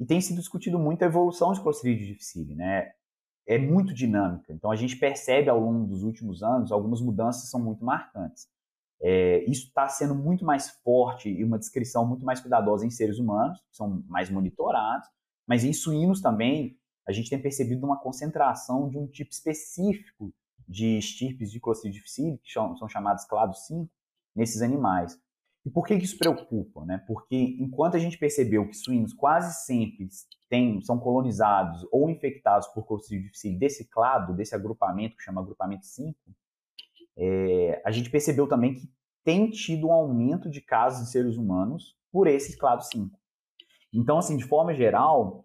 E tem sido discutido muito a evolução de Clostridium difficile, né? É muito dinâmica. Então a gente percebe ao longo dos últimos anos algumas mudanças são muito marcantes. É, isso está sendo muito mais forte e uma descrição muito mais cuidadosa em seres humanos, que são mais monitorados, mas em suínos também a gente tem percebido uma concentração de um tipo específico de estirpes de Clostridium difficile, que são chamados clado 5, nesses animais. E por que isso preocupa? Né? Porque enquanto a gente percebeu que suínos quase sempre têm, são colonizados ou infectados por Clostridium desse clado, desse agrupamento que chama agrupamento 5, é, a gente percebeu também que tem tido um aumento de casos de seres humanos por esse clado 5. Então, assim, de forma geral,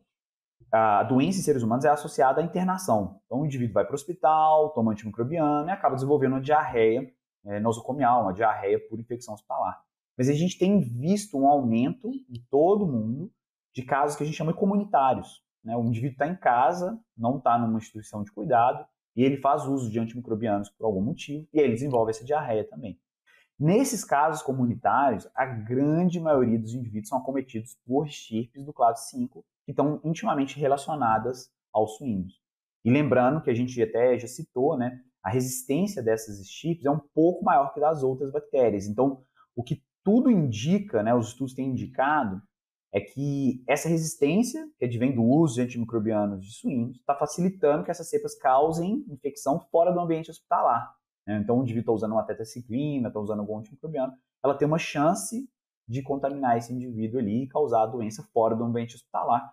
a doença em seres humanos é associada à internação. Então, o indivíduo vai para o hospital, toma antimicrobiano e acaba desenvolvendo uma diarreia é, nosocomial, uma diarreia por infecção hospitalar. Mas a gente tem visto um aumento em todo mundo de casos que a gente chama de comunitários. Né? O indivíduo está em casa, não está numa instituição de cuidado, e ele faz uso de antimicrobianos por algum motivo, e ele desenvolve essa diarreia também. Nesses casos comunitários, a grande maioria dos indivíduos são acometidos por estirpes do clado 5, que estão intimamente relacionadas aos suínos. E lembrando que a gente até já citou, né, a resistência dessas estirpes é um pouco maior que das outras bactérias. Então, o que tudo indica, né, os estudos têm indicado, é que essa resistência, que advém do uso de antimicrobianos de suínos, está facilitando que essas cepas causem infecção fora do ambiente hospitalar. Né? Então, o indivíduo está usando uma tetraciclina, está usando algum antimicrobiano, ela tem uma chance de contaminar esse indivíduo ali e causar a doença fora do ambiente hospitalar.